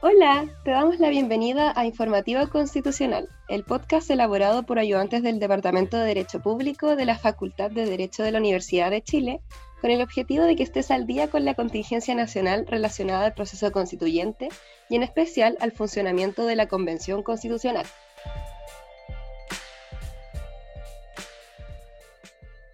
Hola, te damos la bienvenida a Informativo Constitucional, el podcast elaborado por ayudantes del Departamento de Derecho Público de la Facultad de Derecho de la Universidad de Chile, con el objetivo de que estés al día con la contingencia nacional relacionada al proceso constituyente y en especial al funcionamiento de la Convención Constitucional.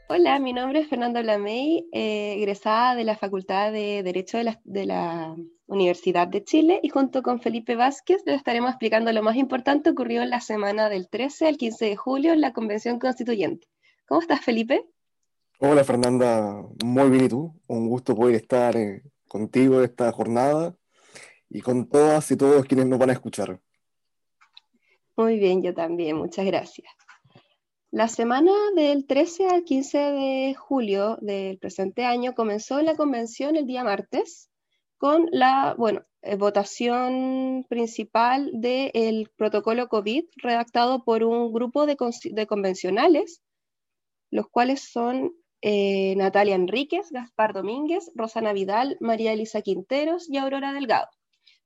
Hola, mi nombre es Fernanda Blamey, eh, egresada de la Facultad de Derecho de la, Universidad de Chile y junto con Felipe Vázquez les estaremos explicando lo más importante ocurrido en la semana del 13 al 15 de julio en la Convención Constituyente. ¿Cómo estás, Felipe? Hola, Fernanda. Muy bien, ¿y tú? Un gusto poder estar eh, contigo esta jornada y con todas y todos quienes nos van a escuchar. Muy bien, yo también. Muchas gracias. La semana del 13 al 15 de julio del presente año comenzó la convención el día martes con la eh, votación principal del protocolo COVID redactado por un grupo de, convencionales, los cuales son eh, Natalia Enríquez, Gaspar Domínguez, Rosana Vidal, María Elisa Quinteros y Aurora Delgado.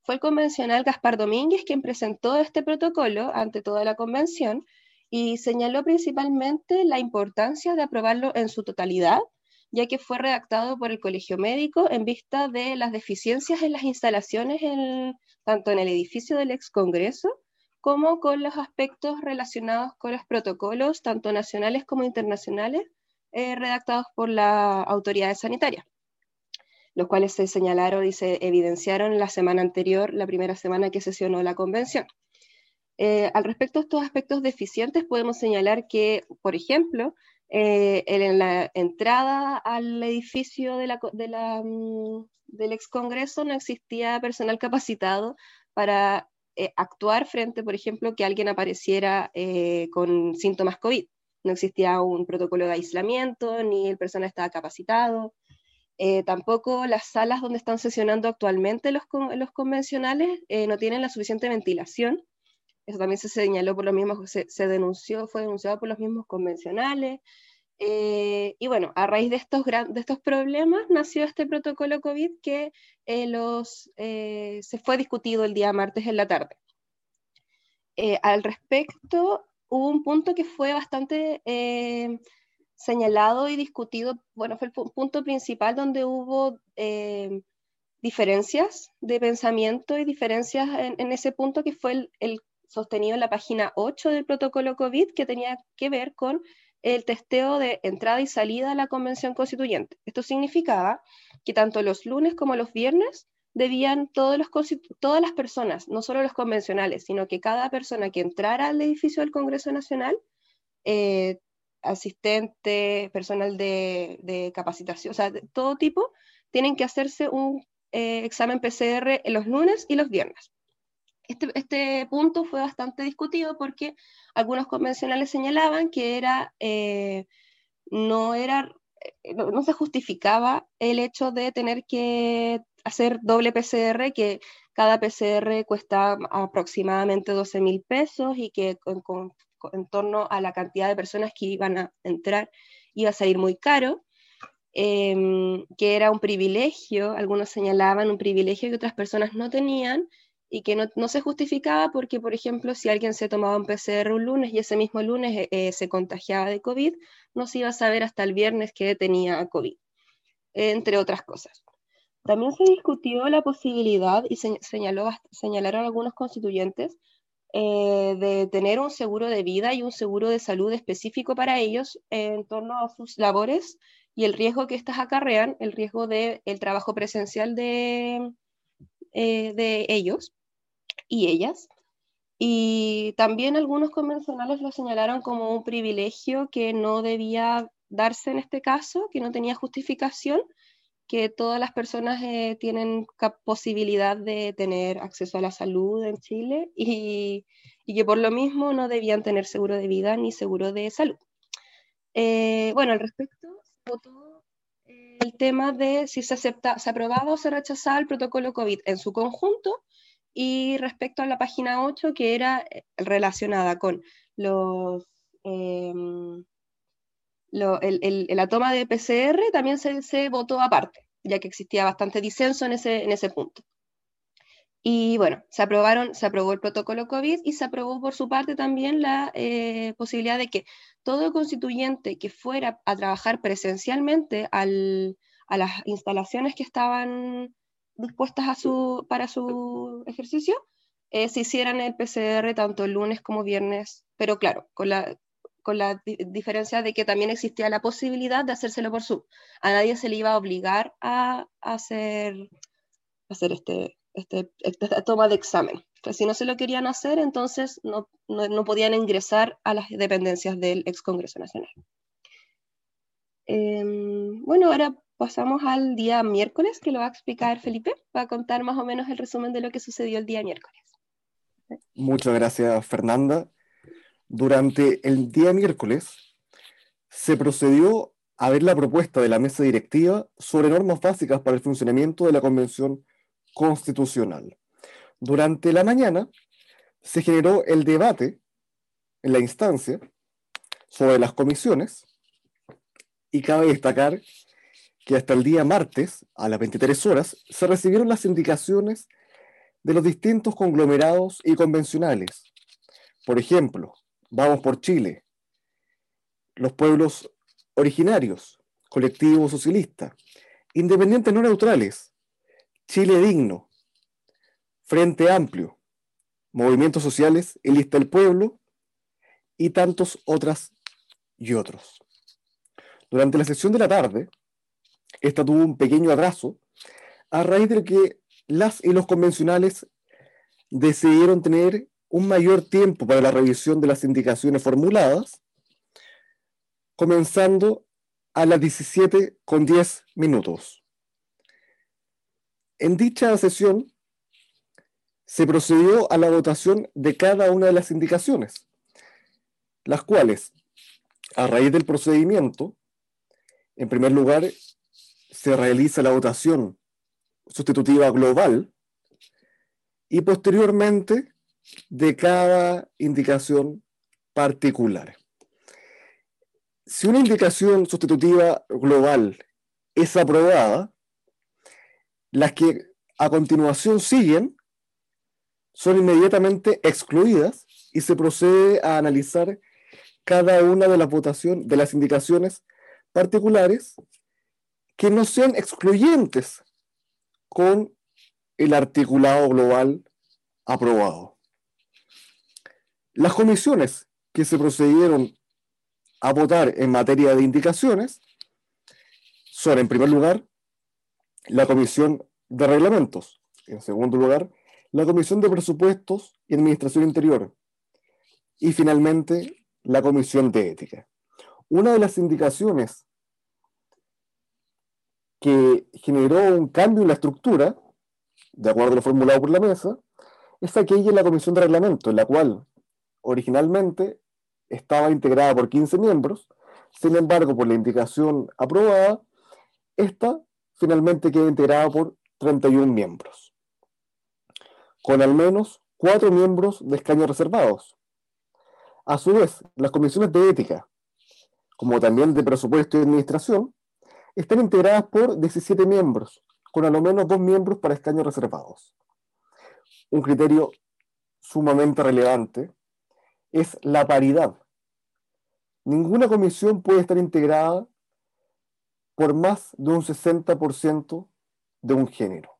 Fue el convencional Gaspar Domínguez quien presentó este protocolo ante toda la convención y señaló principalmente la importancia de aprobarlo en su totalidad, ya que fue redactado por el Colegio Médico en vista de las deficiencias en las instalaciones tanto en el edificio del ex Congreso como con los aspectos relacionados con los protocolos, tanto nacionales como internacionales, eh, redactados por la autoridad sanitaria, los cuales se señalaron y se evidenciaron la semana anterior, la primera semana que sesionó la convención. Eh, al respecto de estos aspectos deficientes, podemos señalar que, por ejemplo, eh, en la entrada al edificio mm, del ex Congreso no existía personal capacitado para eh, actuar frente, por ejemplo, que alguien apareciera con síntomas COVID. No existía un protocolo de aislamiento, ni el personal estaba capacitado. tampoco las salas donde están sesionando actualmente los, los convencionales no tienen la suficiente ventilación eso también se señaló por los mismos, se, denunció, fue denunciado por los mismos convencionales. Eh, y bueno, a raíz de estos, de estos problemas nació este protocolo COVID que eh, los, eh, se fue discutido el día martes en la tarde. al respecto, hubo un punto que fue bastante señalado y discutido, bueno, fue el punto principal donde hubo diferencias de pensamiento y diferencias en, ese punto que fue el, el, sostenido en la página 8 del protocolo COVID que tenía que ver con el testeo de entrada y salida a la convención constituyente. Esto significaba que tanto los lunes como los viernes debían todos los, todas las personas, no solo los convencionales, sino que cada persona que entrara al edificio del Congreso Nacional, eh, asistente, personal de, capacitación, o sea, de todo tipo, tienen que hacerse un eh, examen PCR los lunes y los viernes. Este, este, punto fue bastante discutido porque algunos convencionales señalaban que era, eh, no, era eh, no, se justificaba el hecho de tener que hacer doble PCR, que cada PCR cuesta aproximadamente 12 mil pesos y que en torno a la cantidad de personas que iban a entrar iba a salir muy caro. Em, que era un privilegio, algunos señalaban un privilegio que otras personas no tenían, y que no, se justificaba porque, por ejemplo, si alguien se tomaba un PCR un lunes y ese mismo lunes eh, eh, se contagiaba de COVID, no se iba a saber hasta el viernes que tenía COVID, entre otras cosas. También se discutió la posibilidad, y señaló, señalaron algunos constituyentes, eh, de tener un seguro de vida y un seguro de salud específico para ellos en torno a sus labores y el riesgo que éstas acarrean, el riesgo del el trabajo presencial de, de ellos y ellas. Y también algunos convencionales lo señalaron como un privilegio que no debía darse en este caso, que no tenía justificación, que todas las personas eh, tienen posibilidad de tener acceso a la salud en Chile y, que por lo mismo no debían tener seguro de vida ni seguro de salud. Eh, bueno, al respecto, votó eh, el tema de si se, acepta, se aprobaba o se rechazaba el protocolo COVID en su conjunto y respecto a la página 8, que era eh, relacionada con los, em, la toma de PCR, también se, votó aparte, ya que existía bastante disenso en ese, en ese punto. Y bueno, se aprobaron, se aprobó el protocolo COVID y se aprobó por su parte también la eh, posibilidad de que todo constituyente que fuera a trabajar presencialmente a las instalaciones que estaban dispuestas para su ejercicio, eh, se hicieran el PCR tanto el lunes como viernes, pero claro, con la, con la diferencia de que también existía la posibilidad de hacérselo por Zoom. A nadie se le iba a obligar a, hacer, hacer este, este, esta toma de examen. si no se lo querían hacer, entonces no, no, podían ingresar a las dependencias del ex Congreso Nacional. Em, bueno, ahora pasamos al día miércoles, que lo va a explicar Felipe, va a contar más o menos el resumen de lo que sucedió el día miércoles. Muchas gracias, Fernanda. Durante el día miércoles se procedió a ver la propuesta de la mesa directiva sobre normas básicas para el funcionamiento de la Convención Constitucional. Durante la mañana se generó el debate en la instancia sobre las comisiones y cabe destacar que hasta el día martes, a las 23 horas, se recibieron las indicaciones de los distintos conglomerados y convencionales. Por ejemplo, Vamos por Chile, los pueblos originarios, colectivo socialista, independientes no neutrales, Chile digno, Frente Amplio, movimientos sociales, el lista del pueblo y tantos otras y otros. Durante la sesión de la tarde, esta tuvo un pequeño atraso a raíz de que las y los convencionales decidieron tener un mayor tiempo para la revisión de las indicaciones formuladas, comenzando a las 17 con 10 minutos. En dicha sesión se procedió a la votación de cada una de las indicaciones, las cuales, a raíz del procedimiento, en primer lugar, se realiza la votación sustitutiva global y posteriormente de cada indicación particular. Si una indicación sustitutiva global es aprobada, las que a continuación siguen son inmediatamente excluidas y se procede a analizar cada una de las votaciones de las indicaciones particulares que no sean excluyentes con el articulado global aprobado. Las comisiones que se procedieron a votar en materia de indicaciones son, en primer lugar, la Comisión de Reglamentos, en segundo lugar, la Comisión de Presupuestos y Administración Interior, y finalmente, la Comisión de Ética. Una de las indicaciones que generó un cambio en la estructura, de acuerdo a lo formulado por la mesa, es aquella en la Comisión de Reglamento, en la cual originalmente estaba integrada por 15 miembros, sin embargo, por la indicación aprobada, esta finalmente queda integrada por 31 miembros, con al menos cuatro miembros de escaños reservados. A su vez, las comisiones de ética, como también de presupuesto y administración, están integradas por 17 miembros, con al menos dos miembros para escaños reservados. Un criterio sumamente relevante es la paridad. Ninguna comisión puede estar integrada por más de un 60% de un género.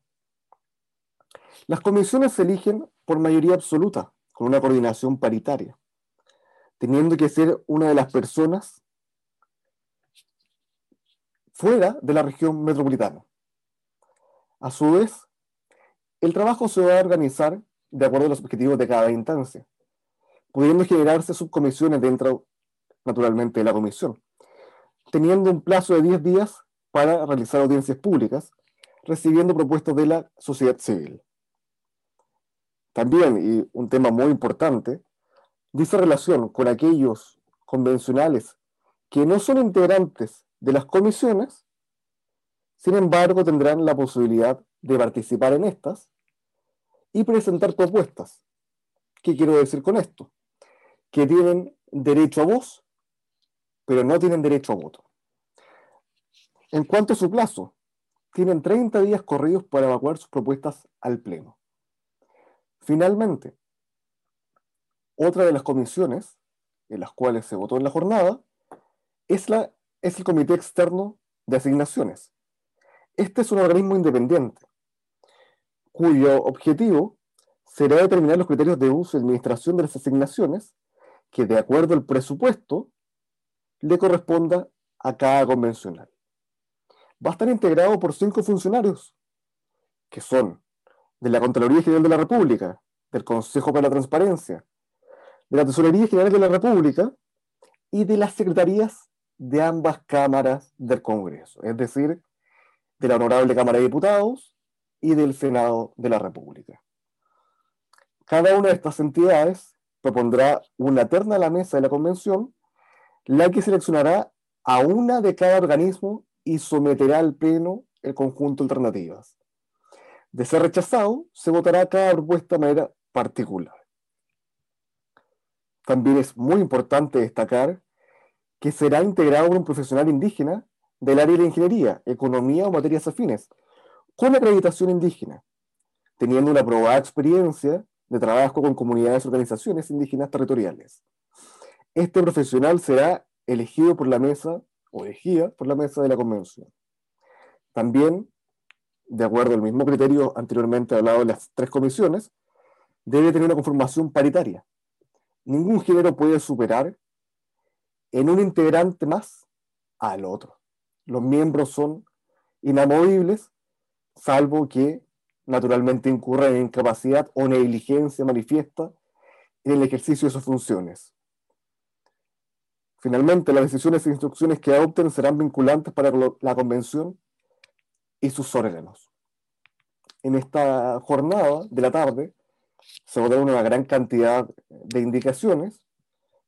Las comisiones se eligen por mayoría absoluta, con una coordinación paritaria, teniendo que ser una de las personas fuera de la región metropolitana. A su vez, el trabajo se va a organizar de acuerdo a los objetivos de cada instancia pudiendo generarse subcomisiones dentro, naturalmente, de la comisión, teniendo un plazo de 10 días para realizar audiencias públicas, recibiendo propuestas de la sociedad civil. También, y un tema muy importante, dice relación con aquellos convencionales que no son integrantes de las comisiones, sin embargo tendrán la posibilidad de participar en estas y presentar propuestas. ¿Qué quiero decir con esto? que tienen derecho a voz, pero no tienen derecho a voto. En cuanto a su plazo, tienen 30 días corridos para evacuar sus propuestas al Pleno. Finalmente, otra de las comisiones en las cuales se votó en la jornada es, la, es el Comité Externo de Asignaciones. Este es un organismo independiente cuyo objetivo será determinar los criterios de uso y administración de las asignaciones que, de acuerdo al presupuesto, le corresponda a cada convencional. Va a estar integrado por cinco funcionarios, que son de la Contraloría General de la República, del Consejo para la Transparencia, de la Tesorería General de la República y de las secretarías de ambas cámaras del Congreso, es decir, de la Honorable Cámara de Diputados y del Senado de la República. Cada una de estas entidades propondrá una terna a la mesa de la convención, la que seleccionará a una de cada organismo y someterá al Pleno el conjunto de alternativas. De ser rechazado, se votará cada propuesta de manera particular. También es muy importante destacar que será integrado por un profesional indígena del área de la ingeniería, economía o materias afines, con acreditación indígena, teniendo una probada experiencia de trabajo con comunidades y organizaciones indígenas territoriales. Este profesional será elegido por la mesa o elegida por la mesa de la convención. También, de acuerdo al mismo criterio anteriormente hablado de las tres comisiones, debe tener una conformación paritaria. Ningún género puede superar en un integrante más al otro. Los miembros son inamovibles salvo que naturalmente incurra en incapacidad o negligencia manifiesta en el ejercicio de sus funciones. Finalmente, las decisiones e instrucciones que adopten serán vinculantes para la Convención y sus órganos. En esta jornada de la tarde se votaron una gran cantidad de indicaciones,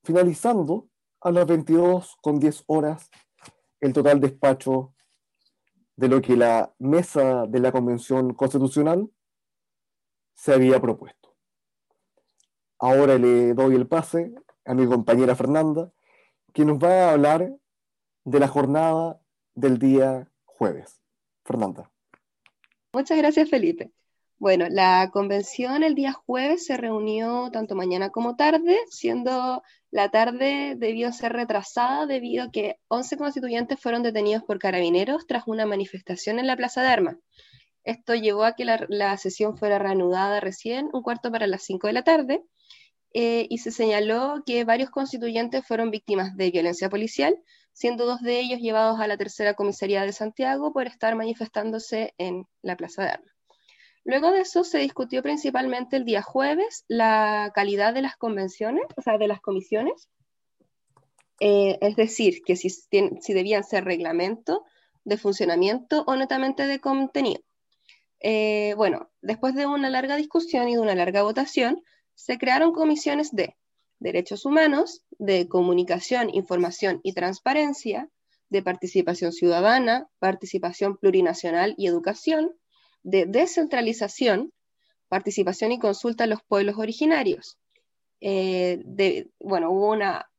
finalizando a las 22 con 10 horas el total despacho de lo que la mesa de la Convención Constitucional se había propuesto. Ahora le doy el pase a mi compañera Fernanda, que nos va a hablar de la jornada del día jueves. Fernanda. Muchas gracias, Felipe. Bueno, la convención el día jueves se reunió tanto mañana como tarde, siendo la tarde debió ser retrasada debido a que 11 constituyentes fueron detenidos por carabineros tras una manifestación en la Plaza de Armas. Esto llevó a que la, sesión fuera reanudada recién, un cuarto para las 5 de la tarde, eh, y se señaló que varios constituyentes fueron víctimas de violencia policial, siendo dos de ellos llevados a la tercera comisaría de Santiago por estar manifestándose en la Plaza de Armas. Luego de eso se discutió principalmente el día jueves la calidad de las convenciones, o sea, de las comisiones, eh, es decir, que si, debían ser reglamento de funcionamiento o netamente de contenido. Eh, bueno, después de una larga discusión y de una larga votación, se crearon comisiones de derechos humanos, de comunicación, información y transparencia, de participación ciudadana, participación plurinacional y educación, de descentralización, participación y consulta a los pueblos originarios. Eh, bueno, hubo una,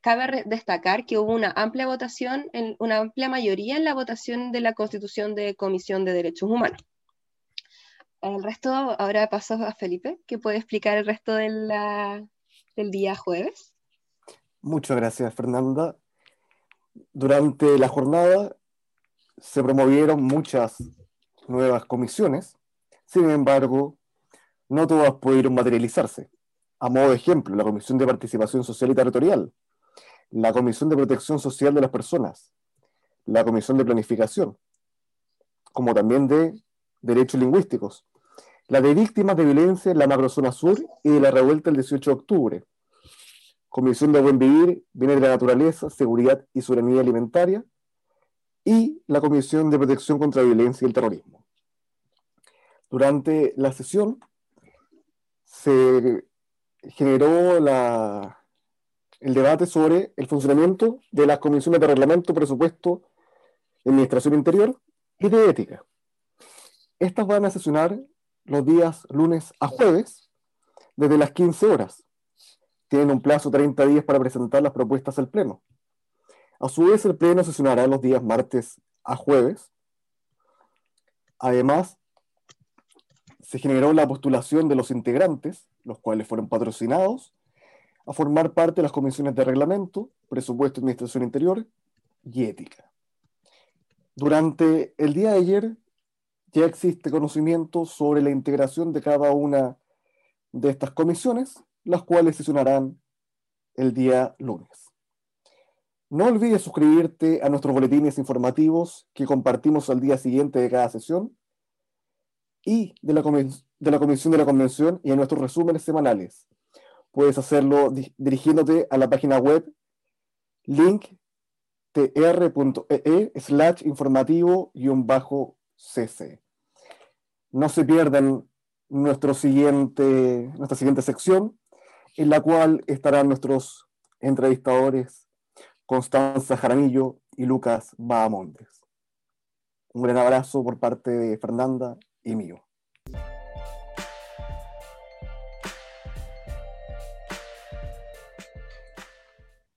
cabe destacar que hubo una amplia votación, en, una amplia mayoría en la votación de la Constitución de Comisión de Derechos Humanos. El resto, ahora paso a Felipe, que puede explicar el resto del día jueves. Muchas gracias, Fernanda. Durante la jornada se promovieron muchas nuevas comisiones, sin embargo, no todas pudieron materializarse. A modo de ejemplo, la Comisión de Participación Social y Territorial, la Comisión de Protección Social de las Personas, la Comisión de Planificación, como también de Derechos Lingüísticos, la de Víctimas de Violencia en la Macrozona Sur y de la revuelta el 18 de octubre, Comisión de Buen Vivir, Bienes de la Naturaleza, Seguridad y Soberanía Alimentaria, y la Comisión de Protección contra la Violencia y el Terrorismo. Durante la sesión se generó el debate sobre el funcionamiento de las comisiones de reglamento, presupuesto, administración interior y de ética. Estas van a sesionar los días lunes a jueves desde las 15 horas. Tienen un plazo de 30 días para presentar las propuestas al Pleno. A su vez, el Pleno sesionará los días martes a jueves. Además, se generó la postulación de los integrantes, los cuales fueron patrocinados, a formar parte de las comisiones de reglamento, presupuesto, administración interior y ética. Durante el día de ayer ya existe conocimiento sobre la integración de cada una de estas comisiones, las cuales sesionarán el día lunes. No olvides suscribirte a nuestros boletines informativos que compartimos al día siguiente de cada sesión y de la, de la Comisión de la Convención y a nuestros resúmenes semanales. Puedes hacerlo dirigiéndote a la página web linktr.ee slash informativo-cc. No se pierdan nuestro siguiente, nuestra siguiente sección, en la cual estarán nuestros entrevistadores Constanza Jaramillo y Lucas Bahamontes. Un gran abrazo por parte de Fernanda y mío.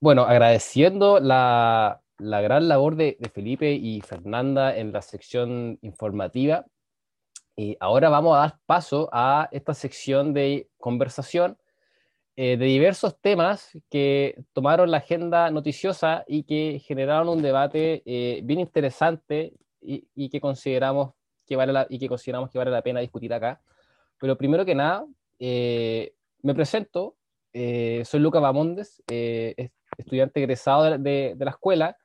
Bueno, agradeciendo la, gran labor de, Felipe y Fernanda en la sección informativa. Y ahora vamos a dar paso a esta sección de conversación eh, de diversos temas que tomaron la agenda noticiosa y que generaron un debate eh, bien interesante y, que consideramos que vale la, y que consideramos que vale la pena discutir acá. Pero primero que nada, eh, me presento, soy Luca Bamondes, estudiante egresado de, de la escuela,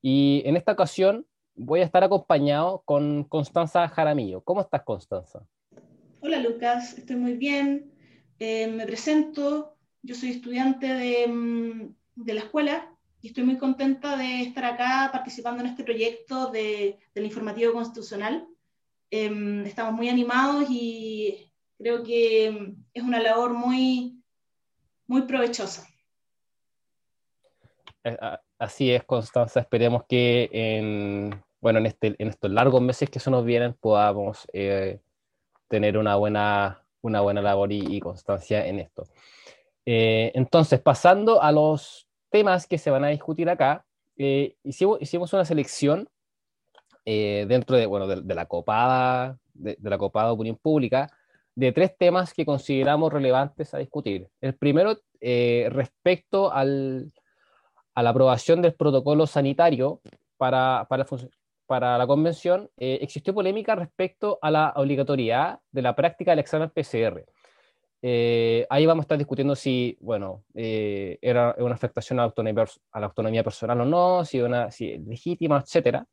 y en esta ocasión voy a estar acompañado con Constanza Jaramillo. ¿Cómo estás, Constanza? Hola, Lucas, estoy muy bien. me presento, yo soy estudiante mm, de, la escuela y estoy muy contenta de estar acá participando en este proyecto de, del informativo constitucional. Em, estamos muy animados y creo que mm, es una labor muy, muy provechosa. Eh, así es, Constanza. Esperemos que en, bueno, en, este, en estos largos meses que se nos vienen podamos eh, tener una buena, una buena labor y constancia en esto. Eh, entonces, pasando a los temas que se van a discutir acá, eh, hicimos, una selección eh, dentro de, bueno, de, la copada, de, la copada opinión pública, de tres temas que consideramos relevantes a discutir. El primero, respecto al, a la aprobación del protocolo sanitario para, para, para la convención, existió polémica respecto a la obligatoriedad de la práctica del examen PCR. Eh, ahí vamos a estar discutiendo si, bueno, eh, era una afectación a la, autonomía, a la, autonomía, personal o no, si, una, si es legítima, etc.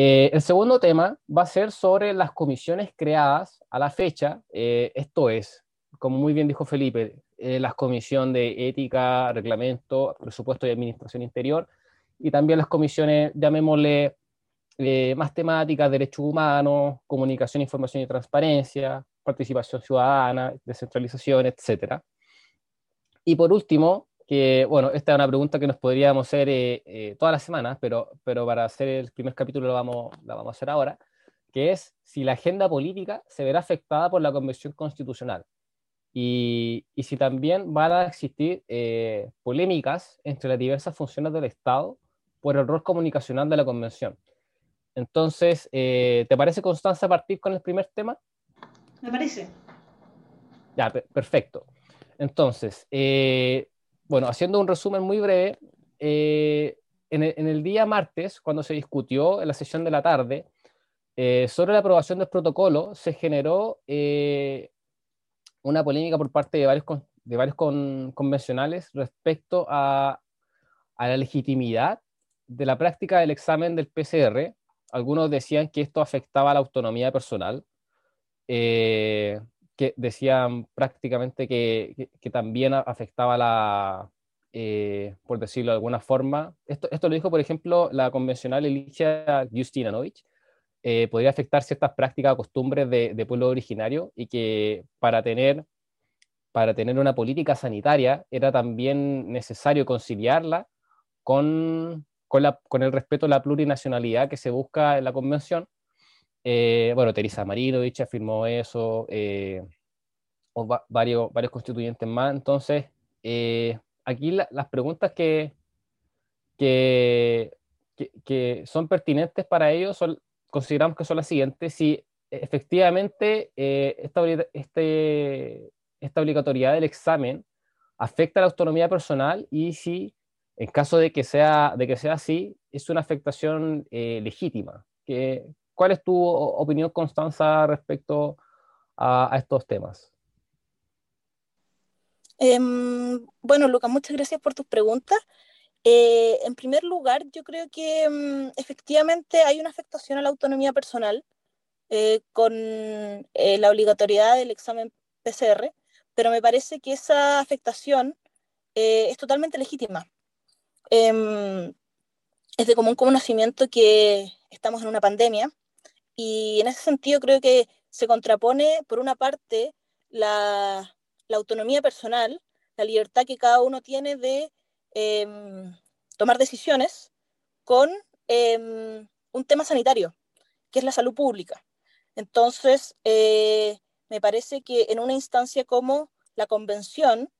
Eh, el segundo tema va a ser sobre las comisiones creadas a la fecha, esto es, como muy bien dijo Felipe, las comisiones de ética, reglamento, presupuesto y administración interior, y también las comisiones, llamémosle, más temáticas, derechos humanos, comunicación, información y transparencia, participación ciudadana, descentralización, etc. Y por último, que bueno, esta es una pregunta que nos podríamos hacer eh, eh, todas las semanas, pero, pero para hacer el primer capítulo lo vamos, la vamos a hacer ahora, que es si la agenda política se verá afectada por la Convención Constitucional y, y si también van a existir eh, polémicas entre las diversas funciones del Estado por el rol comunicacional de la Convención. Entonces, ¿te parece, Constanza, partir con el primer tema? me parece. Ya, perfecto. Entonces, eh, bueno, haciendo un resumen muy breve, eh, en, el, día martes, cuando se discutió en la sesión de la tarde eh, sobre la aprobación del protocolo, se generó una polémica por parte de varios, de varios convencionales respecto a, a la legitimidad de la práctica del examen del PCR. Algunos decían que esto afectaba a la autonomía personal, eh, que decían prácticamente que, que, también afectaba la, eh, por decirlo de alguna forma, esto, esto lo dijo, por ejemplo, la convencional Elicia Justinanovich, eh, podría afectar ciertas prácticas o costumbres de, de, pueblo originario y que para tener, para tener una política sanitaria era también necesario conciliarla con, con, la, con el respeto a la plurinacionalidad que se busca en la convención eh, bueno, Teresa Marinovich afirmó eso, eh, varios, varios constituyentes más. Entonces, eh, aquí las preguntas que, que, son pertinentes para ellos son, consideramos que son las siguientes. Si efectivamente esta, este, esta obligatoriedad del examen afecta la autonomía personal y si, en caso de que sea, de que sea así, es una afectación legítima. Que, ¿Cuál es tu opinión, Constanza, respecto a, estos temas? Em, bueno, Luca, muchas gracias por tus preguntas. Eh, en primer lugar, yo creo que em, efectivamente hay una afectación a la autonomía personal eh, con la obligatoriedad del examen PCR, pero me parece que esa afectación es totalmente legítima. Em, es de común conocimiento que estamos en una pandemia y en ese sentido creo que se contrapone, por una parte, la, autonomía personal, la libertad que cada uno tiene de em, tomar decisiones con em, un tema sanitario, que es la salud pública. Entonces, eh, me parece que en una instancia como la convención,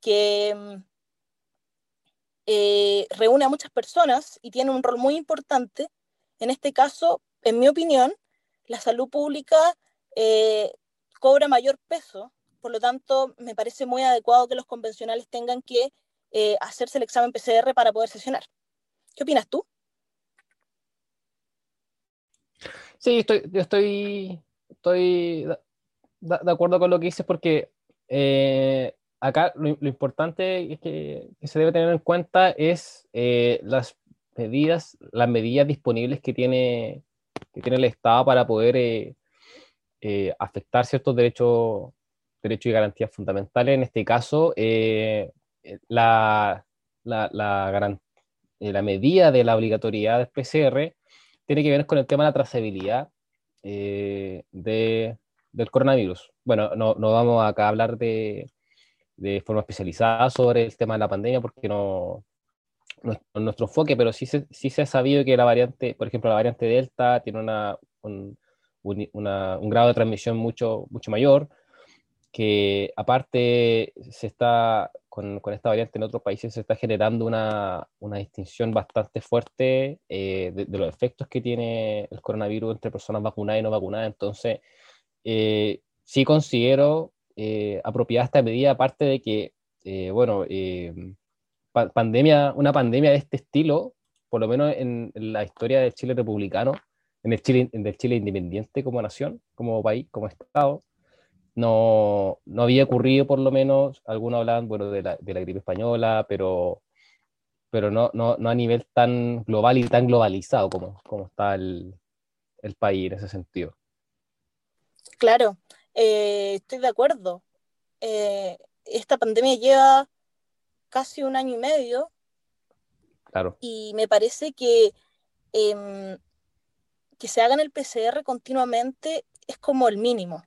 que em, eh, reúne a muchas personas y tiene un rol muy importante, en este caso, en mi opinión, la salud pública eh, cobra mayor peso, por lo tanto, me parece muy adecuado que los convencionales tengan que eh, hacerse el examen PCR para poder sesionar. ¿Qué opinas tú? Sí, estoy, yo estoy, de, acuerdo con lo que dices porque eh, acá lo, importante que, se debe tener en cuenta es las medidas, las medidas disponibles que tiene, que tiene el Estado para poder eh, eh, afectar ciertos derechos, derechos y garantías fundamentales. En este caso, eh, la, la, la, medida de la obligatoriedad del PCR tiene que ver con el tema de la trazabilidad de, del coronavirus. Bueno, no, no vamos acá a hablar de, de forma especializada sobre el tema de la pandemia porque no, nuestro, enfoque, pero sí se, sí se ha sabido que la variante, por ejemplo, la variante Delta tiene una, un, un grado de transmisión mucho, mucho mayor, que aparte se está, con, con, esta variante en otros países se está generando una, una distinción bastante fuerte eh, de, los efectos que tiene el coronavirus entre personas vacunadas y no vacunadas. Entonces, eh, sí considero eh, apropiada esta medida, aparte de que, bueno, pandemia, una pandemia de este estilo, por lo menos en, la historia del Chile republicano, en el Chile, en el Chile independiente como nación, como país, como Estado, no, no había ocurrido por lo menos, algunos hablan bueno, de, la, de la gripe española, pero, pero no, no, no, a nivel tan global y tan globalizado como, como está el, el país en ese sentido. Claro, eh, estoy de acuerdo. Eh, esta pandemia lleva casi un año y medio. Claro. Y me parece que em, que se hagan el PCR continuamente es como el mínimo.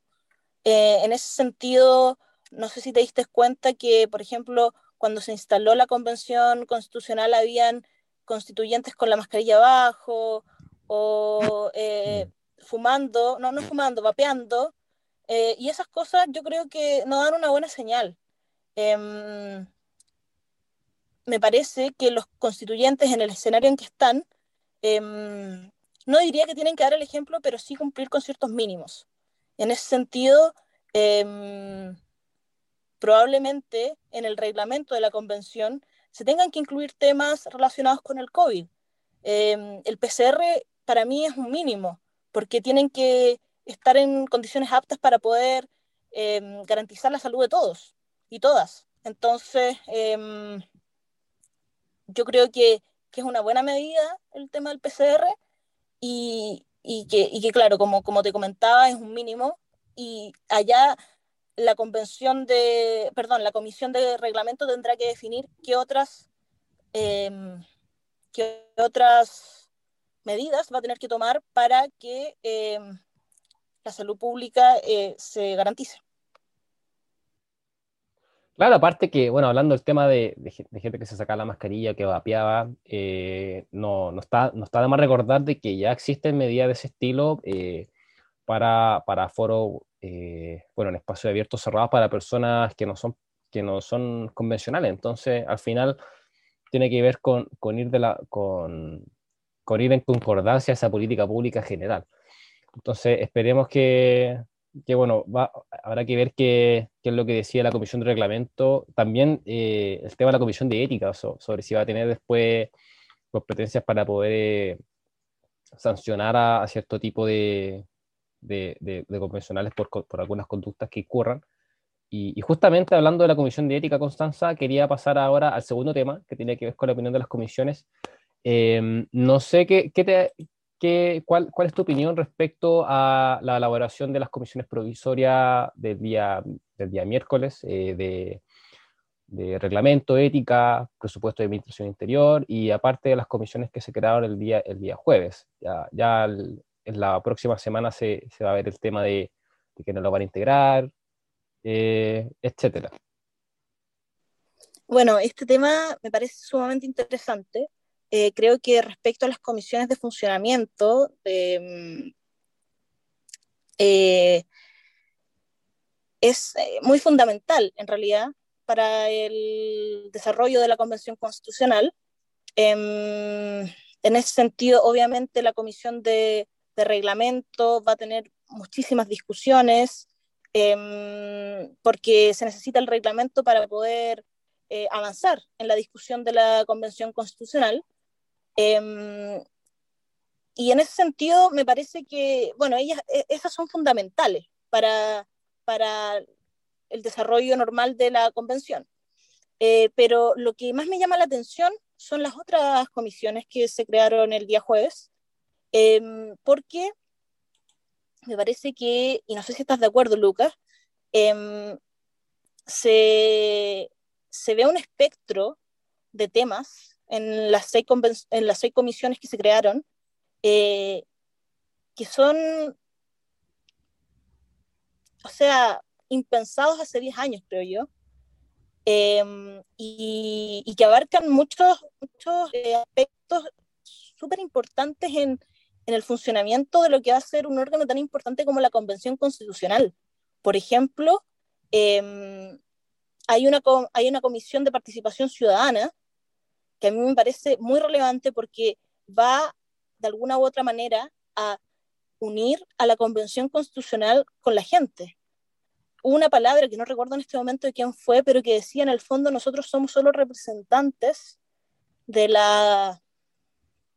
Eh, en ese sentido, no sé si te diste cuenta que, por ejemplo, cuando se instaló la convención constitucional habían constituyentes con la mascarilla abajo o eh, mm. fumando, no, no fumando, vapeando. Eh, y esas cosas yo creo que no dan una buena señal. Em, me parece que los constituyentes en el escenario en que están, em, no diría que tienen que dar el ejemplo, pero sí cumplir con ciertos mínimos. En ese sentido, em, probablemente en el reglamento de la convención se tengan que incluir temas relacionados con el COVID. Em, el PCR para mí es un mínimo, porque tienen que estar en condiciones aptas para poder garantizar la salud de todos y todas. Entonces, yo creo que, que, es una buena medida el tema del PCR y, y, que, y que, claro, como, como te comentaba, es un mínimo y allá la convención de, perdón, la comisión de reglamento tendrá que definir qué otras, eh, qué otras medidas va a tener que tomar para que eh, la salud pública eh, se garantice. Claro, aparte que, bueno, hablando del tema de, gente que se sacaba la mascarilla, que vapeaba, eh, no, no, está, no está de más recordar de que ya existen medidas de ese estilo eh, para, para foro, eh, bueno, en espacios abiertos cerrados para personas que no son, que no son convencionales. Entonces, al final, tiene que ver con, con ir, de la, con, con ir en concordancia a esa política pública general. Entonces, esperemos que, que bueno, va, habrá que ver qué, qué, es lo que decía la Comisión de Reglamento. También eh, el tema de la Comisión de Ética, sobre si va a tener después competencias para poder eh, sancionar a, cierto tipo de, de, de, convencionales por, por, algunas conductas que ocurran. Y, y, justamente hablando de la Comisión de Ética, Constanza, quería pasar ahora al segundo tema, que tiene que ver con la opinión de las comisiones. Eh, no sé qué, qué, te, ¿Qué, cuál, cuál, es tu opinión respecto a la elaboración de las comisiones provisorias del día, del día miércoles, eh, de, reglamento, ética, presupuesto de administración interior y aparte de las comisiones que se crearon el día, el día jueves? Ya, ya en la próxima semana se, se, va a ver el tema de, de que no lo van a integrar, eh, etcétera. Bueno, este tema me parece sumamente interesante eh, creo que respecto a las comisiones de funcionamiento, eh, eh, es eh, muy fundamental en realidad para el desarrollo de la Convención Constitucional. Em, en ese sentido, obviamente, la Comisión de, Reglamento va a tener muchísimas discusiones em, porque se necesita el reglamento para poder avanzar en la discusión de la Convención Constitucional. Eh, y en ese sentido me parece que, bueno, ellas, e, esas son fundamentales para, para el desarrollo normal de la convención. Eh, pero lo que más me llama la atención son las otras comisiones que se crearon el día jueves, eh, porque me parece que, y no sé si estás de acuerdo, Lucas, eh, se, se ve un espectro de temas en las seis, en las seis comisiones que se crearon, eh, que son, o sea, impensados hace 10 años, creo yo, eh, y, y, que abarcan muchos, muchos eh, aspectos súper importantes en, en el funcionamiento de lo que va a ser un órgano tan importante como la Convención Constitucional. Por ejemplo, eh, hay, una, hay una comisión de participación ciudadana que a mí me parece muy relevante porque va de alguna u otra manera a unir a la Convención Constitucional con la gente. Una palabra que no recuerdo en este momento de quién fue, pero que decía en el fondo nosotros somos solo representantes de la,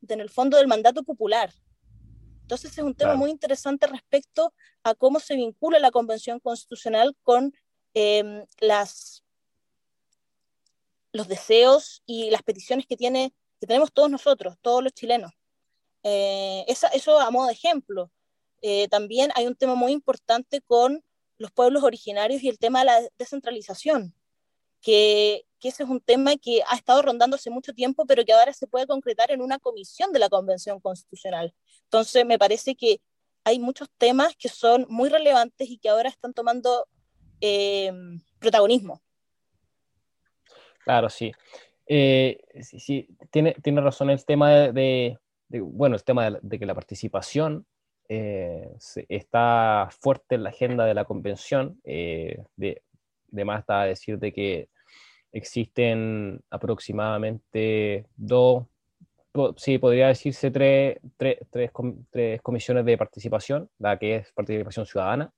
de, en el fondo del mandato popular. Entonces es un tema claro. muy interesante respecto a cómo se vincula la Convención Constitucional con eh, las los deseos y las peticiones que, tiene, que tenemos todos nosotros, todos los chilenos. Eh, esa, eso a modo de ejemplo. Eh, también hay un tema muy importante con los pueblos originarios y el tema de la descentralización, que, que ese es un tema que ha estado rondando hace mucho tiempo, pero que ahora se puede concretar en una comisión de la Convención Constitucional. Entonces, me parece que hay muchos temas que son muy relevantes y que ahora están tomando eh, protagonismo. Claro, sí. Eh, sí, sí, tiene, tiene razón el tema de, bueno, el tema de, que la participación eh, está fuerte en la agenda de la convención. Eh, de, más está decir de que existen aproximadamente dos, sí, podría decirse tres, tres comisiones de participación, la que es participación ciudadana,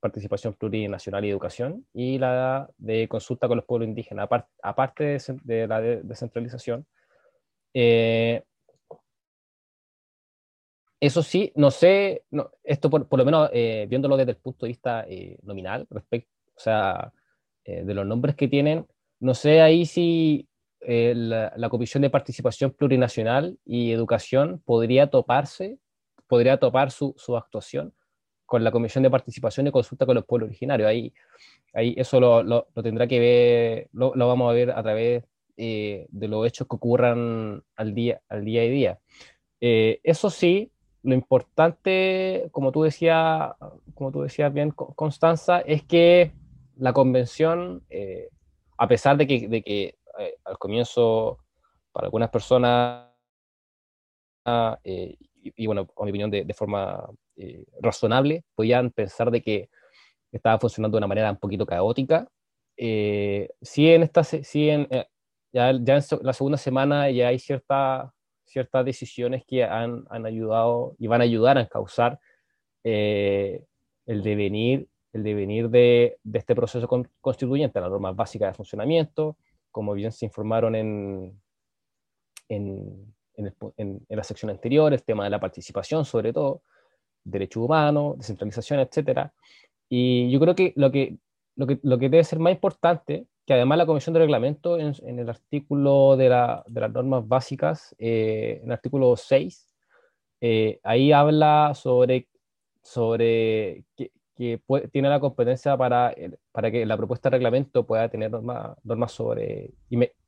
participación plurinacional y educación, y la de consulta con los pueblos indígenas, aparte, de, la de, descentralización. Eh, eso sí, no sé, no, esto por, por, lo menos eh, viéndolo desde el punto de vista eh, nominal, respecto, o sea, eh, de los nombres que tienen, no sé ahí si la, la Comisión de Participación Plurinacional y Educación podría toparse, podría topar su, su actuación con la Comisión de Participación y Consulta con los Pueblos Originarios. Ahí, ahí eso lo, lo, tendrá que ver, lo, lo, vamos a ver a través eh, de los hechos que ocurran al día, al día y día. Eh, eso sí, lo importante, como tú decías, como tú decías bien, Constanza, es que la convención, eh, a pesar de que, de que al comienzo, para algunas personas, y, bueno, con mi opinión, de forma eh, razonable, podían pensar de que estaba funcionando de una manera un poquito caótica. Eh, sí, en esta, sí en, eh, ya, ya, en la segunda semana ya hay cierta, ciertas decisiones que han, han, ayudado y van a ayudar a causar el devenir, el devenir de, de este proceso constituyente, las normas básicas de funcionamiento, como bien se informaron en, en, en, la sección anterior, el tema de la participación, sobre todo, derechos humanos, descentralización, etc. Y yo creo que lo que, lo que, lo que debe ser más importante, que además la Comisión de Reglamento, en, en el artículo de, la, de, las normas básicas, eh, en el artículo 6, eh, ahí habla sobre, sobre que, que tiene la competencia para, para que la propuesta de reglamento pueda tener normas, normas sobre,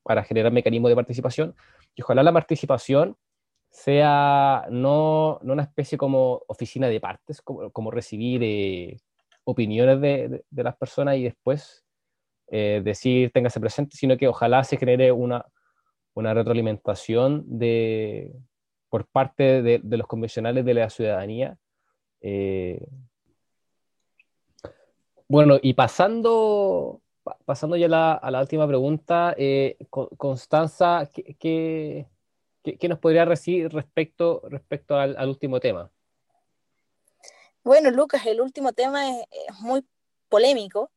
para generar mecanismos de participación, y ojalá la participación sea no, no una especie como oficina de partes, como, como recibir opiniones de, de, las personas y después eh, decir téngase presente, sino que ojalá se genere una, una retroalimentación de, por parte de, de los convencionales de la ciudadanía. Eh, bueno, y pasando, pasando ya la, a la última pregunta, eh, Constanza, ¿qué, qué, nos podría decir respecto, respecto al, último tema? Bueno, Lucas, el último tema es, muy polémico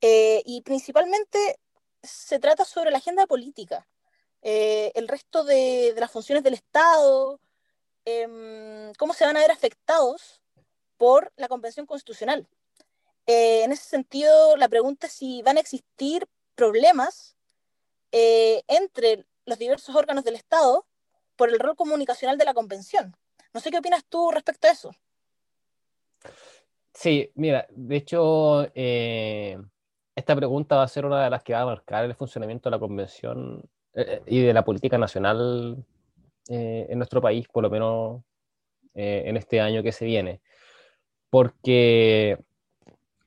eh, y principalmente se trata sobre la agenda política, eh, el resto de, las funciones del Estado, eh, cómo se van a ver afectados por la Convención Constitucional. Eh, en ese sentido, la pregunta es si van a existir problemas entre los diversos órganos del Estado por el rol comunicacional de la Convención. No sé qué opinas tú respecto a eso. Sí, mira, de hecho, eh, esta pregunta va a ser una de las que va a marcar el funcionamiento de la Convención eh, y de la política nacional eh, en nuestro país, por lo menos eh, en este año que se viene. Porque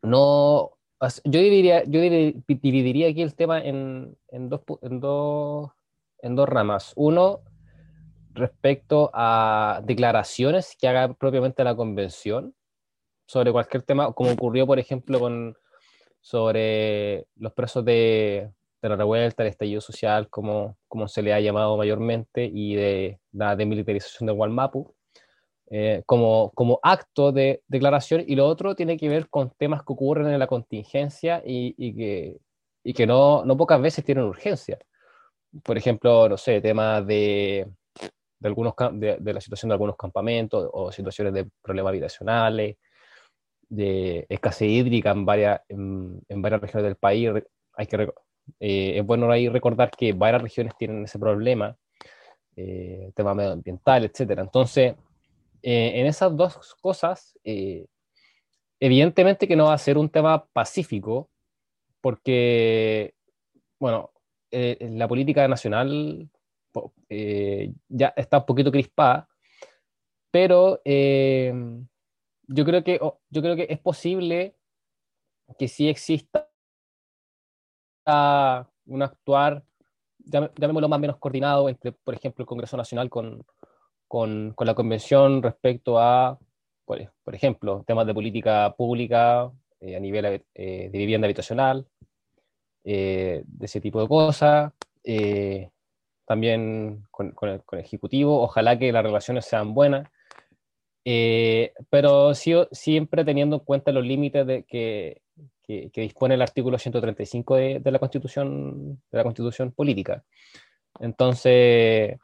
no, yo dividiría, yo dividiría aquí el tema en dos ramas. Uno, respecto a declaraciones que haga propiamente la convención sobre cualquier tema, como ocurrió, por ejemplo, con, sobre los presos de, de la revuelta, el estallido social, como, como se le ha llamado mayormente, y de la demilitarización de Gualmapu, eh, como, como acto de declaración, y lo otro tiene que ver con temas que ocurren en la contingencia y, y que, y que no, no pocas veces tienen urgencia. Por ejemplo, no sé, temas de, de, algunos, de, de la situación de algunos campamentos o situaciones de problemas habitacionales, de escasez hídrica en varias, en, en varias regiones del país. Hay que, eh, es bueno ahí recordar que varias regiones tienen ese problema, eh, tema medioambiental, etc. Entonces, eh, en esas dos cosas, eh, evidentemente que no va a ser un tema pacífico, porque, bueno, eh, la política nacional ya está un poquito crispada, pero yo creo que yo creo que es posible que sí exista un actuar, llamémoslo más o menos coordinado entre, por ejemplo, el Congreso Nacional con, con, con la Convención respecto a, por, ejemplo, temas de política pública eh, a nivel eh, de vivienda habitacional, eh, de ese tipo de cosas, eh, también con, con, el, con, el, Ejecutivo, ojalá que las relaciones sean buenas eh, pero sí, siempre teniendo en cuenta los límites de que, que, que, dispone el artículo 135 de, de, la Constitución, de la Constitución política. Entonces,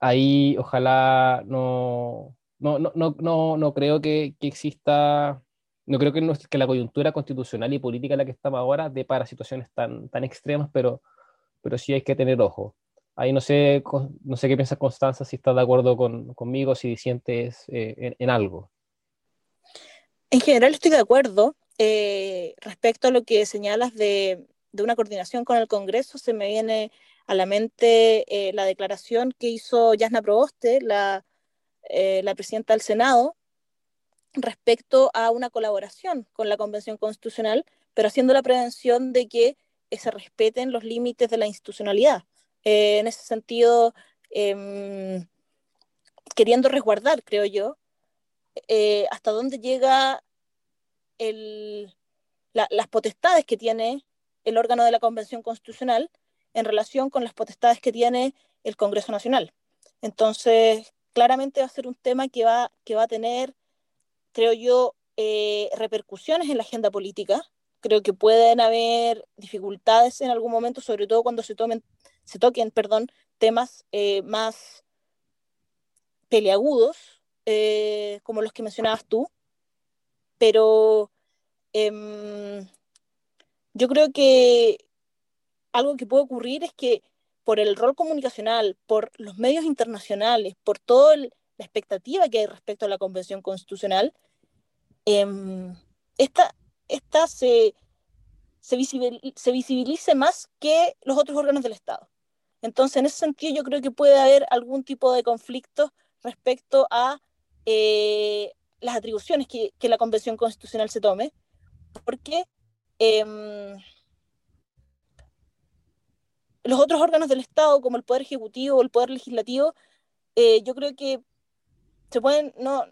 ahí ojalá no, no, no, no, no creo que, que, exista, no creo que, no, que la coyuntura constitucional y política en la que estamos ahora dé para situaciones tan, tan extremas, pero, pero sí hay que tener ojo. Ahí no sé, no sé qué piensa Constanza, si estás de acuerdo con, conmigo, si sientes eh, en, algo. En general estoy de acuerdo. Eh, respecto a lo que señalas de, una coordinación con el Congreso, se me viene a la mente eh, la declaración que hizo Yasna Proboste, la, la presidenta del Senado, respecto a una colaboración con la Convención Constitucional, pero haciendo la prevención de que se respeten los límites de la institucionalidad. Eh, en ese sentido, eh, queriendo resguardar, creo yo, eh, hasta dónde llega el, la, las potestades que tiene el órgano de la Convención Constitucional en relación con las potestades que tiene el Congreso Nacional. Entonces, claramente va a ser un tema que va, que va a tener creo yo, eh, repercusiones en la agenda política. Creo que pueden haber dificultades en algún momento, sobre todo cuando se, tomen, se toquen perdón, temas eh, más peleagudos, eh, como los que mencionabas tú. Pero em, yo creo que algo que puede ocurrir es que por el rol comunicacional, por los medios internacionales, por toda la expectativa que hay respecto a la Convención Constitucional, eh, esta, esta se, se, visibilice más que los otros órganos del Estado. Entonces, en ese sentido, yo creo que puede haber algún tipo de conflicto respecto a eh, las atribuciones que, la Convención Constitucional se tome, porque eh, los otros órganos del Estado, como el Poder Ejecutivo o el Poder Legislativo, eh, yo creo que se pueden, no,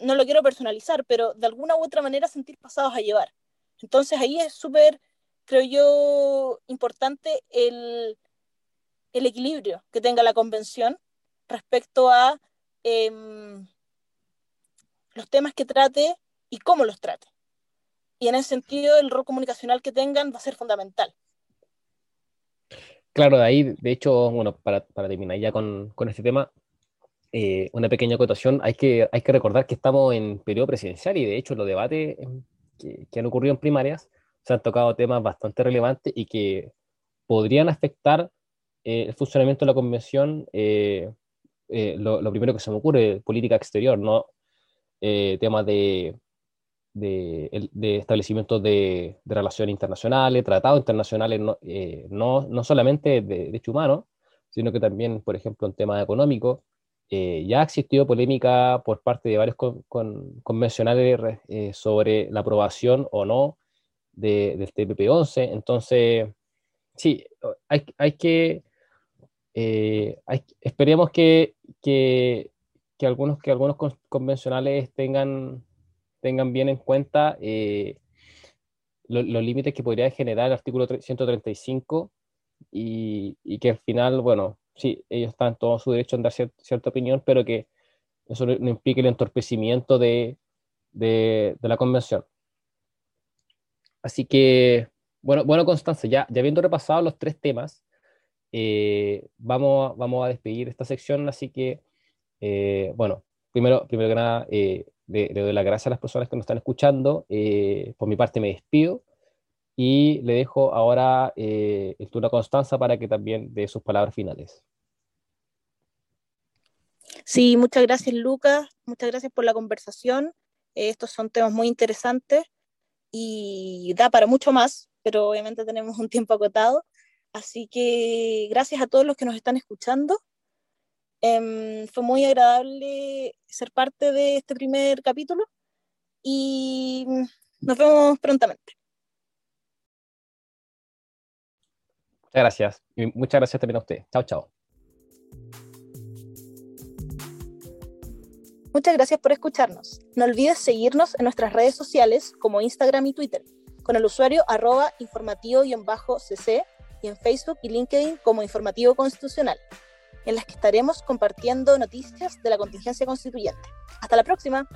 no lo quiero personalizar, pero de alguna u otra manera sentir pasados a llevar. Entonces ahí es súper, creo yo, importante el, el, equilibrio que tenga la convención respecto a em, los temas que trate y cómo los trate. Y en ese sentido, el rol comunicacional que tengan va a ser fundamental. Claro, de ahí, de hecho, bueno, para, para terminar ya con, con este tema, eh, una pequeña acotación, hay que, hay que recordar que estamos en periodo presidencial y de hecho los debates que, que han ocurrido en primarias se han tocado temas bastante relevantes y que podrían afectar eh, el funcionamiento de la convención. Eh, lo, lo, primero que se me ocurre, política exterior, ¿no? temas de de, de establecimientos de, de, relaciones internacionales, tratados internacionales, no, eh, no, no, solamente de derechos humanos, sino que también, por ejemplo, en temas económicos. Eh, ya ha existido polémica por parte de varios con, con, convencionales eh, sobre la aprobación o no de, del TPP-11. Entonces, sí, hay, hay que... Hay, esperemos que, que, que, algunos, que algunos convencionales tengan tengan bien en cuenta eh, los límites que podría generar el artículo 135 y, y, que al final, bueno, sí, ellos están todo su derecho en dar cierta opinión, pero que eso no, implique el entorpecimiento de, de, la convención. Así que, bueno, bueno Constanza, ya, ya habiendo repasado los tres temas, eh, vamos, vamos a despedir esta sección, así que, eh, bueno, primero, primero que nada, le, doy las gracias a las personas que nos están escuchando. Eh, por mi parte me despido y le dejo ahora eh, el turno a Constanza para que también dé sus palabras finales. Sí, muchas gracias Lucas, muchas gracias por la conversación. Eh, estos son temas muy interesantes y da para mucho más, pero obviamente tenemos un tiempo acotado. Así que gracias a todos los que nos están escuchando Em, fue muy agradable ser parte de este primer capítulo y nos vemos prontamente. Muchas gracias. Y muchas gracias también a usted. Chao, chao. Muchas gracias por escucharnos. No olvides seguirnos en nuestras redes sociales como Instagram y Twitter, con el usuario arroba informativo-cc y en Facebook y LinkedIn como Informativo Constitucional en las que estaremos compartiendo noticias de la contingencia constituyente. Hasta la próxima.